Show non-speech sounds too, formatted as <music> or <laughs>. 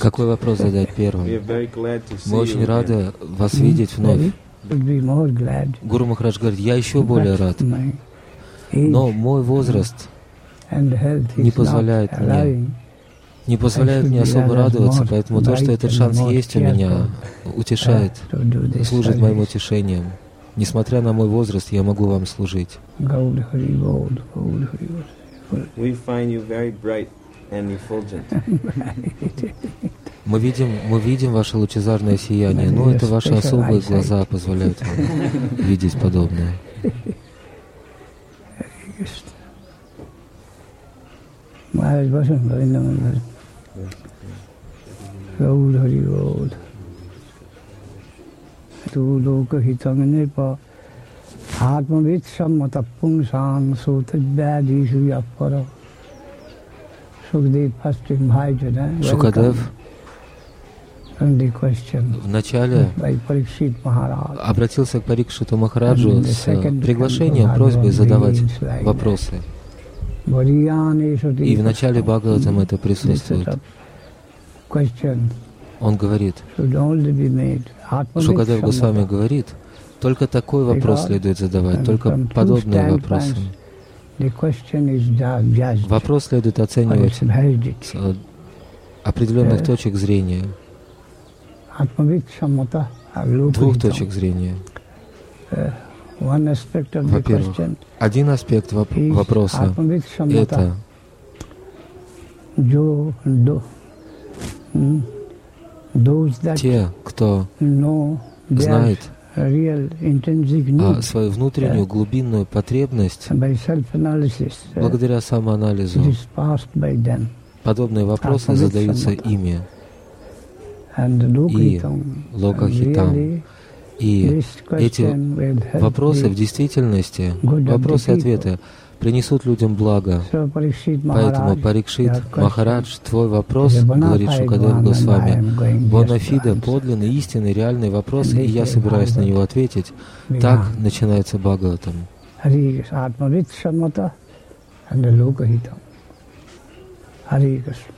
Какой вопрос задать <laughs> первым? Мы очень рады вас видеть вновь. More glad. Гуру Махарадж говорит, я еще более рад. Но мой возраст не позволяет мне не позволяет мне особо радоваться, поэтому то, что этот шанс есть у меня, утешает, служит моим утешением. Несмотря на мой возраст, я могу вам служить. Gaud Hari Bol, Gaud Hari Bol. We find you very bright and effulgent. Мы видим, мы видим ваше лучезарное сияние, но это ваши особые глаза позволяют вам видеть подобное. Maharaj wasn't Vrindavan. Gaud Hari Bol. Pungsang sutavyadishu yapara. Sukdev first invited, eh? Шукадев вначале by Parikshit Maharaj. обратился к Парикшиту Махараджу с э, приглашением, просьбой задавать вопросы. И в начале Бхагаватам это присутствует. Он говорит, made. Шукадев Госвами говорит, только такой вопрос следует задавать, только подобные вопросы. Вопрос следует оценивать с определенных точек зрения, двух точек зрения. Во-первых, Один аспект воп- вопроса это те, кто знает а, свою внутреннюю глубинную потребность uh, благодаря самоанализу. Подобные вопросы задаются ими. And Lokahitam, Локахитам. И эти вопросы в действительности, good принесут людям благо. Поэтому, Парикшит Махарадж, твой вопрос, говорит Шукадев Госвами, answer. подлинный, истинный, реальный вопрос, и я собираюсь на него ответить. Так начинается Бхагаватам. Hari Krishna.